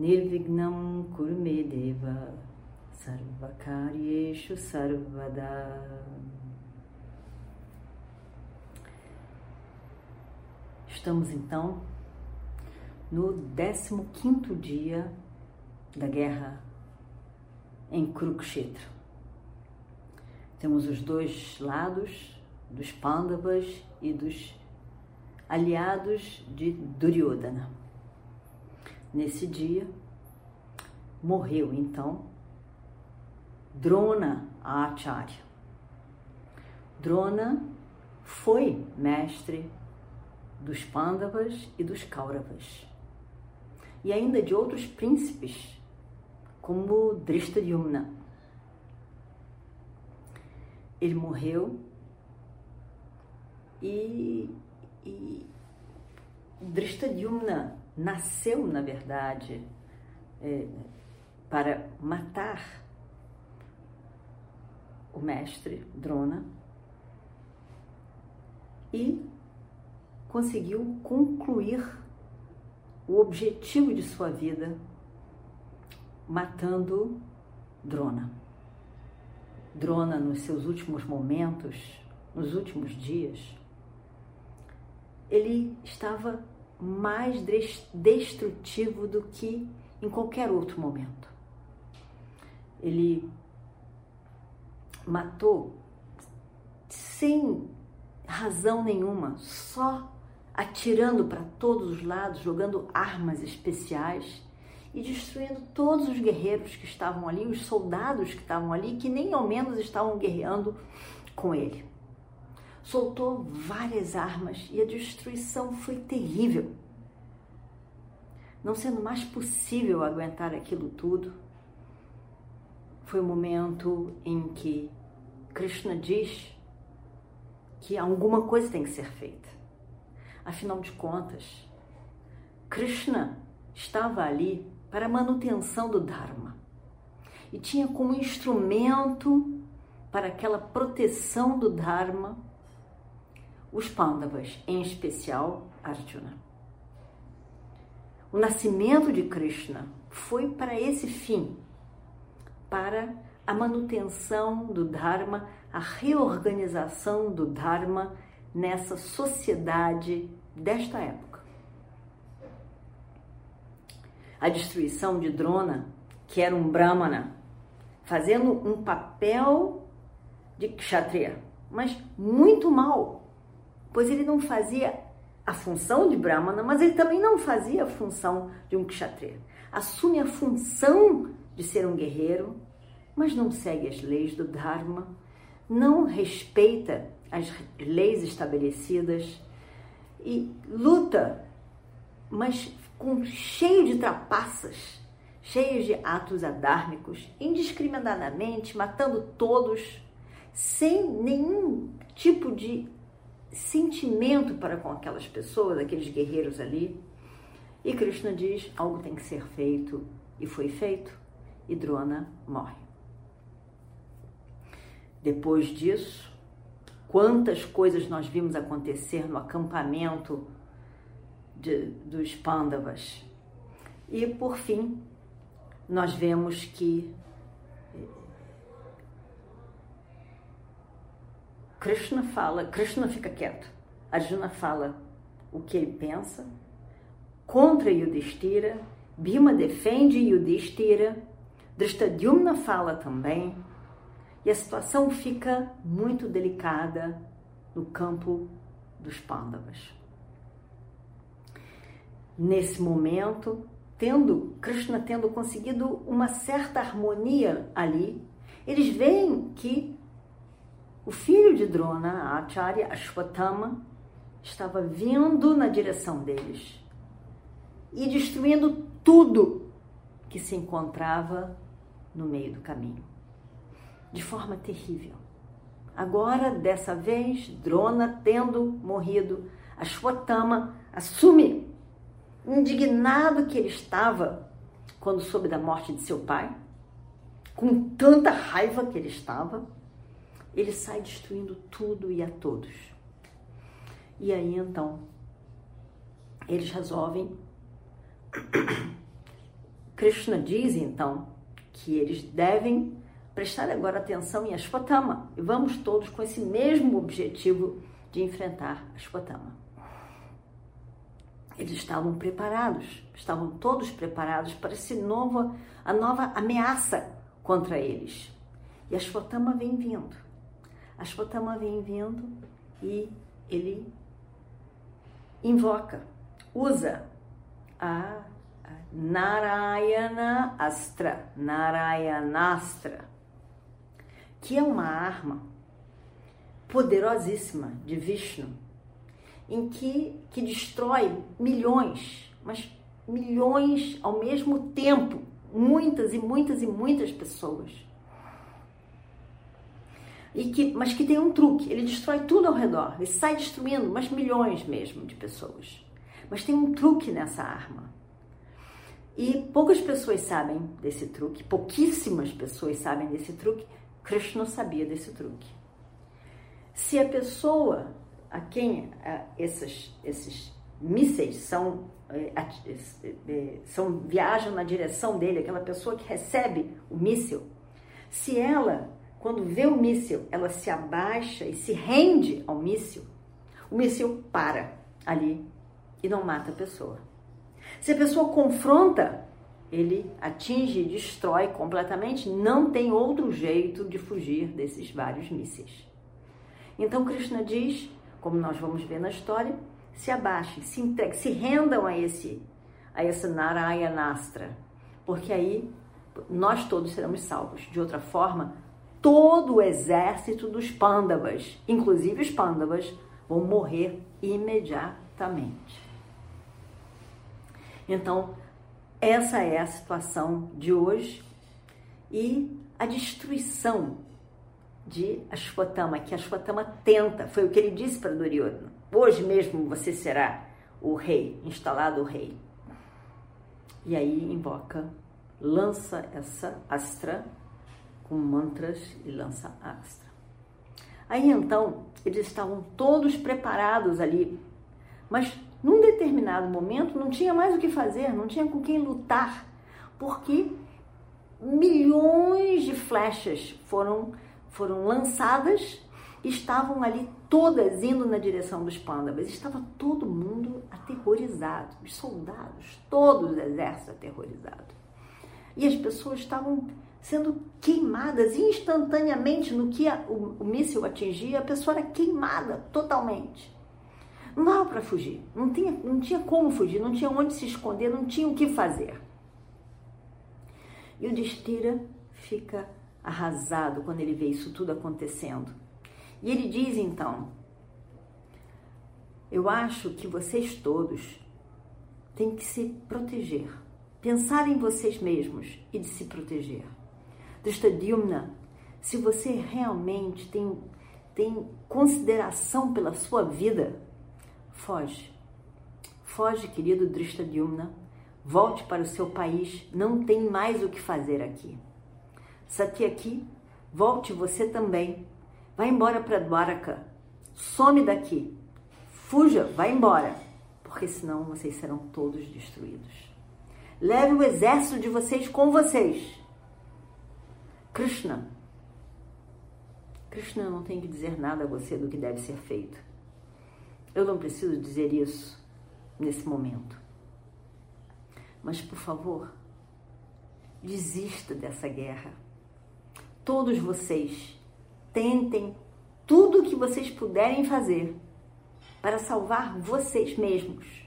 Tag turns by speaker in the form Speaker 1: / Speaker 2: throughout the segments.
Speaker 1: Nirvignam Kurmedeva Sarvakaryeshu Sarvada Estamos então no 15 dia da guerra em Kurukshetra. Temos os dois lados, dos Pandavas e dos aliados de Duryodhana. Nesse dia, morreu então Drona Acharya. Drona foi mestre dos Pandavas e dos Kauravas, e ainda de outros príncipes, como Drishtadyumna. Ele morreu e, e Drishtadyumna nasceu, na verdade, é, para matar o mestre Drona e conseguiu concluir o objetivo de sua vida matando Drona. Drona, nos seus últimos momentos, nos últimos dias, ele estava mais destrutivo do que em qualquer outro momento. Ele matou sem razão nenhuma, só atirando para todos os lados, jogando armas especiais e destruindo todos os guerreiros que estavam ali, os soldados que estavam ali, que nem ao menos estavam guerreando com ele. Soltou várias armas e a destruição foi terrível. Não sendo mais possível aguentar aquilo tudo, foi o momento em que Krishna diz que alguma coisa tem que ser feita. Afinal de contas, Krishna estava ali para a manutenção do Dharma e tinha como instrumento para aquela proteção do Dharma os Pandavas, em especial Arjuna. O nascimento de Krishna foi para esse fim, para a manutenção do Dharma, a reorganização do Dharma nessa sociedade desta época. A destruição de Drona, que era um Brahmana, fazendo um papel de Kshatriya, mas muito mal, pois ele não fazia a função de Brahmana, mas ele também não fazia a função de um Kshatriya. Assume a função de ser um guerreiro, mas não segue as leis do Dharma, não respeita as leis estabelecidas e luta, mas com cheio de trapaças, cheio de atos adármicos, indiscriminadamente, matando todos, sem nenhum tipo de sentimento para com aquelas pessoas, aqueles guerreiros ali. E Krishna diz: algo tem que ser feito, e foi feito, e Drona morre. Depois disso, quantas coisas nós vimos acontecer no acampamento de, dos Pandavas. E por fim, nós vemos que Krishna fala, Krishna fica quieto. Arjuna fala o que ele pensa contra Yudhishthira, Bhima defende Yudhishthira, Drishtadyumna fala também, e a situação fica muito delicada no campo dos Pandavas. Nesse momento, tendo Krishna tendo conseguido uma certa harmonia ali, eles veem que o filho de Drona, Acharya Ashwatthama, estava vindo na direção deles e destruindo tudo que se encontrava no meio do caminho, de forma terrível. Agora, dessa vez, Drona, tendo morrido, Ashwatthama assume, indignado que ele estava quando soube da morte de seu pai, com tanta raiva que ele estava, ele sai destruindo tudo e a todos. E aí então, eles resolvem. Krishna diz então que eles devem prestar agora atenção em Ashwatthama e vamos todos com esse mesmo objetivo de enfrentar Ashwatthama. Eles estavam preparados, estavam todos preparados para esse novo, a nova ameaça contra eles. E Ashwatthama vem vindo. Ashwatthama vem vindo e ele invoca, usa a Narayana Astra, Narayanastra, que é uma arma poderosíssima de Vishnu, em que, que destrói milhões, mas milhões ao mesmo tempo, muitas e muitas e muitas pessoas. E que, mas que tem um truque, ele destrói tudo ao redor, ele sai destruindo, mas milhões mesmo de pessoas. Mas tem um truque nessa arma. E poucas pessoas sabem desse truque, pouquíssimas pessoas sabem desse truque. Krishna sabia desse truque. Se a pessoa a quem esses, esses mísseis são, uh, são viajam na direção dele, aquela pessoa que recebe o míssil, se ela, quando vê o míssil, ela se abaixa e se rende ao míssil, o míssil para ali e não mata a pessoa. Se a pessoa confronta, ele atinge e destrói completamente, não tem outro jeito de fugir desses vários mísseis. Então Krishna diz, como nós vamos ver na história, se abaixem, se entreguem, se rendam a esse a essa Narayanastra, porque aí nós todos seremos salvos. De outra forma, todo o exército dos Pandavas, inclusive os Pandavas, vão morrer imediatamente. Então, essa é a situação de hoje e a destruição de Ashwatthama, que Ashwatthama tenta, foi o que ele disse para Duryodhana. Hoje mesmo você será o rei, instalado o rei. E aí invoca, lança essa astra com mantras e lança astra. Aí então, eles estavam todos preparados ali, mas num determinado momento não tinha mais o que fazer, não tinha com quem lutar, porque milhões de flechas foram, foram lançadas estavam ali todas indo na direção dos pândavas. Estava todo mundo aterrorizado, os soldados, todo o exército aterrorizado. E as pessoas estavam sendo queimadas instantaneamente no que a, o, o míssil atingia, a pessoa era queimada totalmente. Não dava para fugir, não tinha, não tinha como fugir, não tinha onde se esconder, não tinha o que fazer. E o Destira fica arrasado quando ele vê isso tudo acontecendo. E ele diz então: Eu acho que vocês todos têm que se proteger, pensar em vocês mesmos e de se proteger. Drishtadyumna, se você realmente tem, tem consideração pela sua vida, Foge. Foge, querido Drishtadyumna. Volte para o seu país. Não tem mais o que fazer aqui. Satyaki, volte você também. Vai embora para Dwaraka. Some daqui. Fuja, vai embora. Porque senão vocês serão todos destruídos. Leve o exército de vocês com vocês. Krishna. Krishna não tem que dizer nada a você do que deve ser feito. Eu não preciso dizer isso nesse momento. Mas, por favor, desista dessa guerra. Todos vocês tentem tudo o que vocês puderem fazer para salvar vocês mesmos.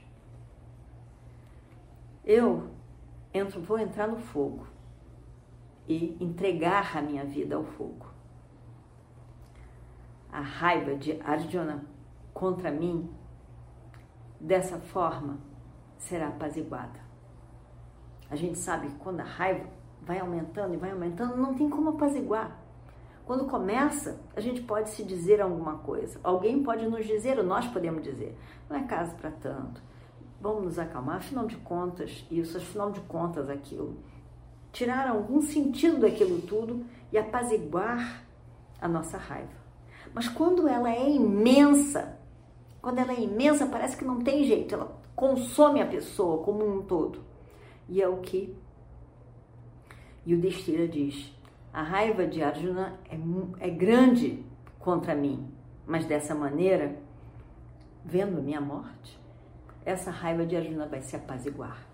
Speaker 1: Eu entro, vou entrar no fogo e entregar a minha vida ao fogo. A raiva de Arjuna contra mim, dessa forma será apaziguada. A gente sabe que quando a raiva vai aumentando e vai aumentando, não tem como apaziguar. Quando começa, a gente pode se dizer alguma coisa. Alguém pode nos dizer, ou nós podemos dizer, não é caso para tanto. Vamos nos acalmar, afinal de contas, isso, afinal de contas, aquilo. Tirar algum sentido daquilo tudo e apaziguar a nossa raiva. Mas quando ela é imensa, quando ela é imensa, parece que não tem jeito, ela consome a pessoa como um todo. E é o que Yudhishthira diz. A raiva de Arjuna é, é grande contra mim, mas dessa maneira, vendo minha morte, essa raiva de Arjuna vai se apaziguar.